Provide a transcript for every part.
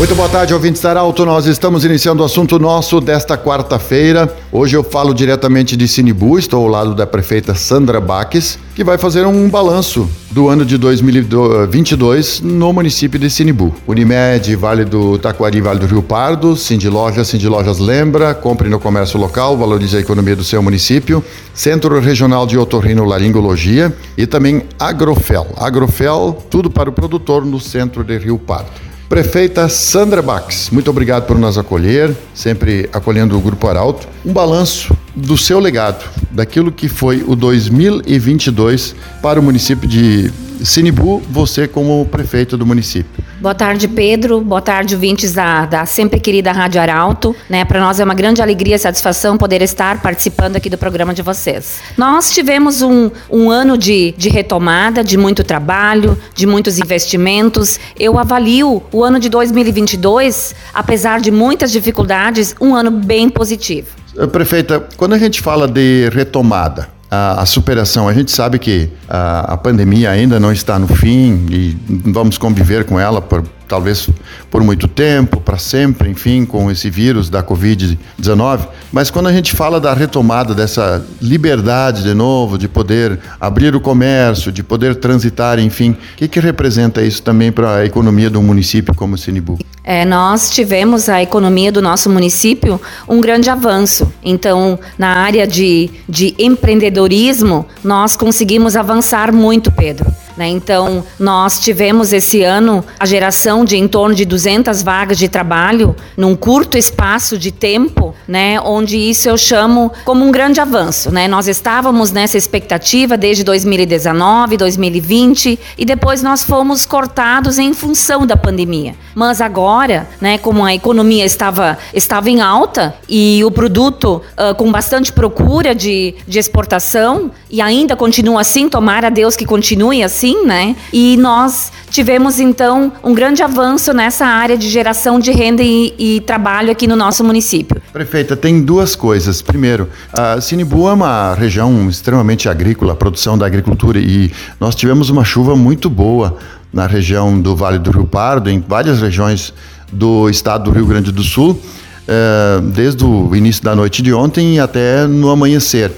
Muito boa tarde, ouvintes da Arauto. Nós estamos iniciando o assunto nosso desta quarta-feira. Hoje eu falo diretamente de Sinibu, estou ao lado da prefeita Sandra Baques, que vai fazer um balanço do ano de 2022 no município de Sinibu. Unimed, Vale do Taquari, Vale do Rio Pardo, Cindy Lojas, Cindy Lojas lembra, compre no comércio local, valorize a economia do seu município, Centro Regional de Otorrino Laringologia e também Agrofel. Agrofel, tudo para o produtor no centro de Rio Pardo. Prefeita Sandra Bax, muito obrigado por nos acolher, sempre acolhendo o Grupo Arauto. Um balanço do seu legado, daquilo que foi o 2022 para o município de Sinibu, você como prefeito do município. Boa tarde, Pedro. Boa tarde, ouvintes da, da sempre querida Rádio Arauto. Né, Para nós é uma grande alegria e satisfação poder estar participando aqui do programa de vocês. Nós tivemos um, um ano de, de retomada, de muito trabalho, de muitos investimentos. Eu avalio o ano de 2022, apesar de muitas dificuldades, um ano bem positivo. Prefeita, quando a gente fala de retomada, a, superação. A gente sabe que a, a, pandemia ainda não está no fim e vamos conviver com ela por talvez por muito tempo, para sempre, enfim, com esse vírus da Covid-19. Mas quando a gente fala da retomada dessa liberdade de novo, de poder abrir o comércio, de poder transitar, enfim, o que, que representa isso também para a economia do município como Sinibu? É, nós tivemos a economia do nosso município um grande avanço. Então, na área de, de empreendedorismo, nós conseguimos avançar muito, Pedro. Né? Então, nós tivemos esse ano a geração de em torno de 200 vagas de trabalho num curto espaço de tempo, né? onde isso eu chamo como um grande avanço. Né? Nós estávamos nessa expectativa desde 2019, 2020 e depois nós fomos cortados em função da pandemia. Mas agora, né, como a economia estava, estava em alta e o produto uh, com bastante procura de, de exportação, e ainda continua assim, tomara Deus que continue assim, né? E nós tivemos então um grande avanço nessa área de geração de renda e, e trabalho aqui no nosso município. Prefeita, tem duas coisas. Primeiro, a Sinibu é uma região extremamente agrícola, produção da agricultura, e nós tivemos uma chuva muito boa na região do Vale do Rio Pardo, em várias regiões do estado do Rio Grande do Sul, eh, desde o início da noite de ontem até no amanhecer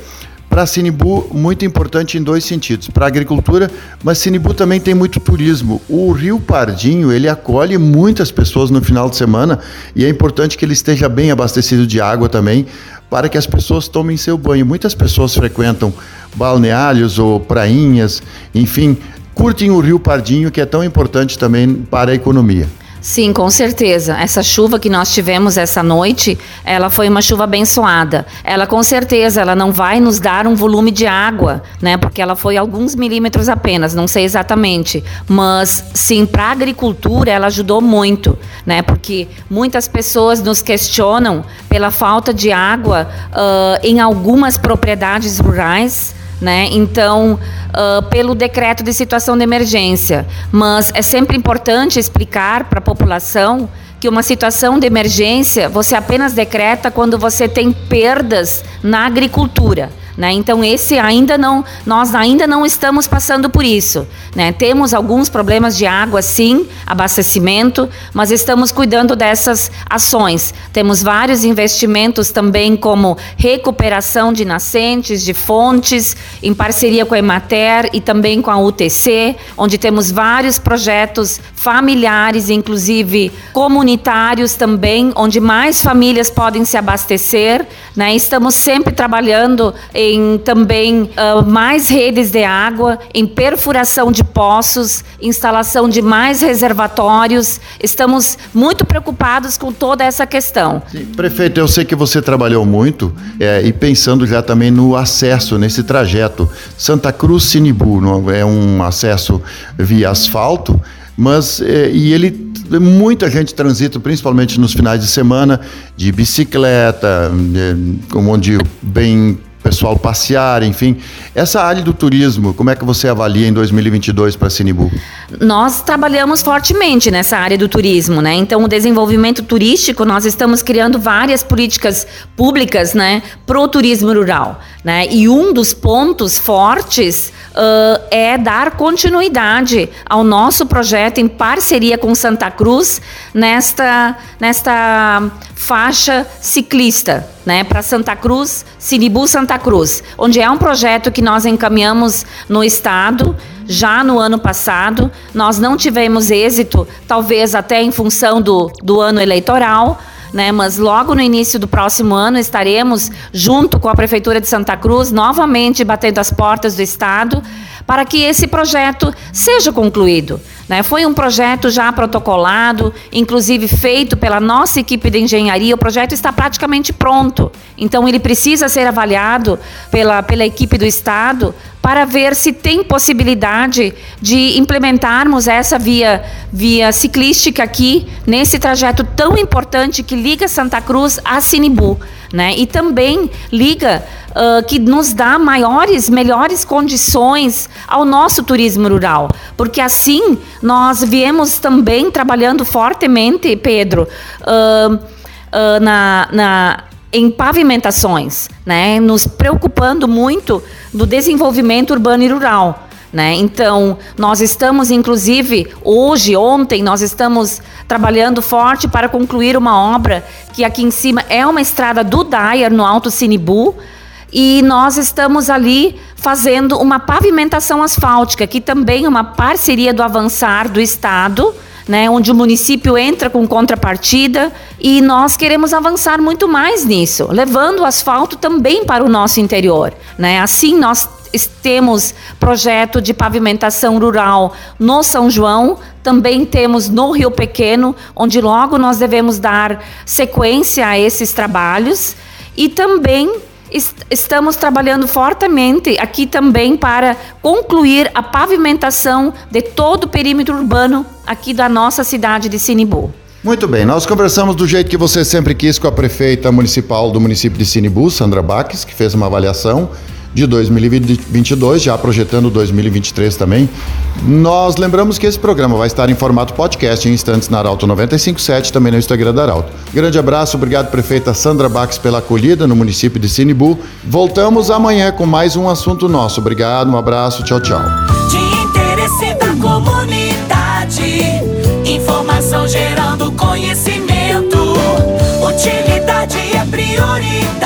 para Sinibu muito importante em dois sentidos. Para a agricultura, mas Sinibu também tem muito turismo. O Rio Pardinho, ele acolhe muitas pessoas no final de semana e é importante que ele esteja bem abastecido de água também para que as pessoas tomem seu banho. Muitas pessoas frequentam balneários ou prainhas, enfim, curtem o Rio Pardinho, que é tão importante também para a economia. Sim, com certeza. Essa chuva que nós tivemos essa noite, ela foi uma chuva abençoada. Ela com certeza, ela não vai nos dar um volume de água, né? Porque ela foi alguns milímetros apenas, não sei exatamente. Mas sim, para a agricultura ela ajudou muito, né? Porque muitas pessoas nos questionam pela falta de água uh, em algumas propriedades rurais né? Então, uh, pelo decreto de situação de emergência. Mas é sempre importante explicar para a população que uma situação de emergência você apenas decreta quando você tem perdas na agricultura. Né? Então esse ainda não, nós ainda não estamos passando por isso. Né? Temos alguns problemas de água, sim, abastecimento, mas estamos cuidando dessas ações. Temos vários investimentos também, como recuperação de nascentes, de fontes, em parceria com a Emater e também com a UTC, onde temos vários projetos familiares, inclusive comunitários também, onde mais famílias podem se abastecer. Né? Estamos sempre trabalhando em também uh, mais redes de água, em perfuração de poços, instalação de mais reservatórios. Estamos muito preocupados com toda essa questão. Sim, prefeito, eu sei que você trabalhou muito é, e pensando já também no acesso nesse trajeto. Santa Cruz Sinibu é um acesso via asfalto, mas é, e ele muita gente transita, principalmente nos finais de semana, de bicicleta, é, onde bem pessoal passear, enfim. Essa área do turismo, como é que você avalia em 2022 para Sinibu? Nós trabalhamos fortemente nessa área do turismo, né? Então, o desenvolvimento turístico, nós estamos criando várias políticas públicas, né, pro turismo rural, né? E um dos pontos fortes uh, é dar continuidade ao nosso projeto em parceria com Santa Cruz nesta nesta faixa ciclista, né, para Santa Cruz, Sinibu Santa Cruz, onde é um projeto que nós encaminhamos no estado já no ano passado. Nós não tivemos êxito, talvez até em função do, do ano eleitoral, né? Mas logo no início do próximo ano estaremos junto com a prefeitura de Santa Cruz novamente batendo as portas do estado para que esse projeto seja concluído. Né? Foi um projeto já protocolado, inclusive feito pela nossa equipe de engenharia. O projeto está praticamente pronto. Então, ele precisa ser avaliado pela, pela equipe do Estado para ver se tem possibilidade de implementarmos essa via, via ciclística aqui, nesse trajeto tão importante que liga Santa Cruz a Sinibu. Né? E também liga uh, que nos dá maiores, melhores condições ao nosso turismo rural, porque assim nós viemos também trabalhando fortemente, Pedro, uh, uh, na, na em pavimentações, né? nos preocupando muito do desenvolvimento urbano e rural. Né? Então, nós estamos, inclusive, hoje, ontem, nós estamos trabalhando forte para concluir uma obra que aqui em cima é uma estrada do Dyer, no Alto Sinibu, e nós estamos ali fazendo uma pavimentação asfáltica, que também é uma parceria do Avançar do Estado, né, onde o município entra com contrapartida e nós queremos avançar muito mais nisso, levando o asfalto também para o nosso interior. Né? Assim, nós temos projeto de pavimentação rural no São João, também temos no Rio Pequeno, onde logo nós devemos dar sequência a esses trabalhos, e também estamos trabalhando fortemente aqui também para concluir a pavimentação de todo o perímetro urbano aqui da nossa cidade de Sinibu. Muito bem, nós conversamos do jeito que você sempre quis com a prefeita municipal do município de Sinibu, Sandra Baques, que fez uma avaliação de 2022, já projetando 2023 também. Nós lembramos que esse programa vai estar em formato podcast em instantes na Arauto 957, também no Instagram da Arauto. Grande abraço, obrigado prefeita Sandra Bax pela acolhida no município de Sinibu. Voltamos amanhã com mais um assunto nosso. Obrigado, um abraço, tchau, tchau. De interesse da comunidade, informação gerando conhecimento, utilidade é prioridade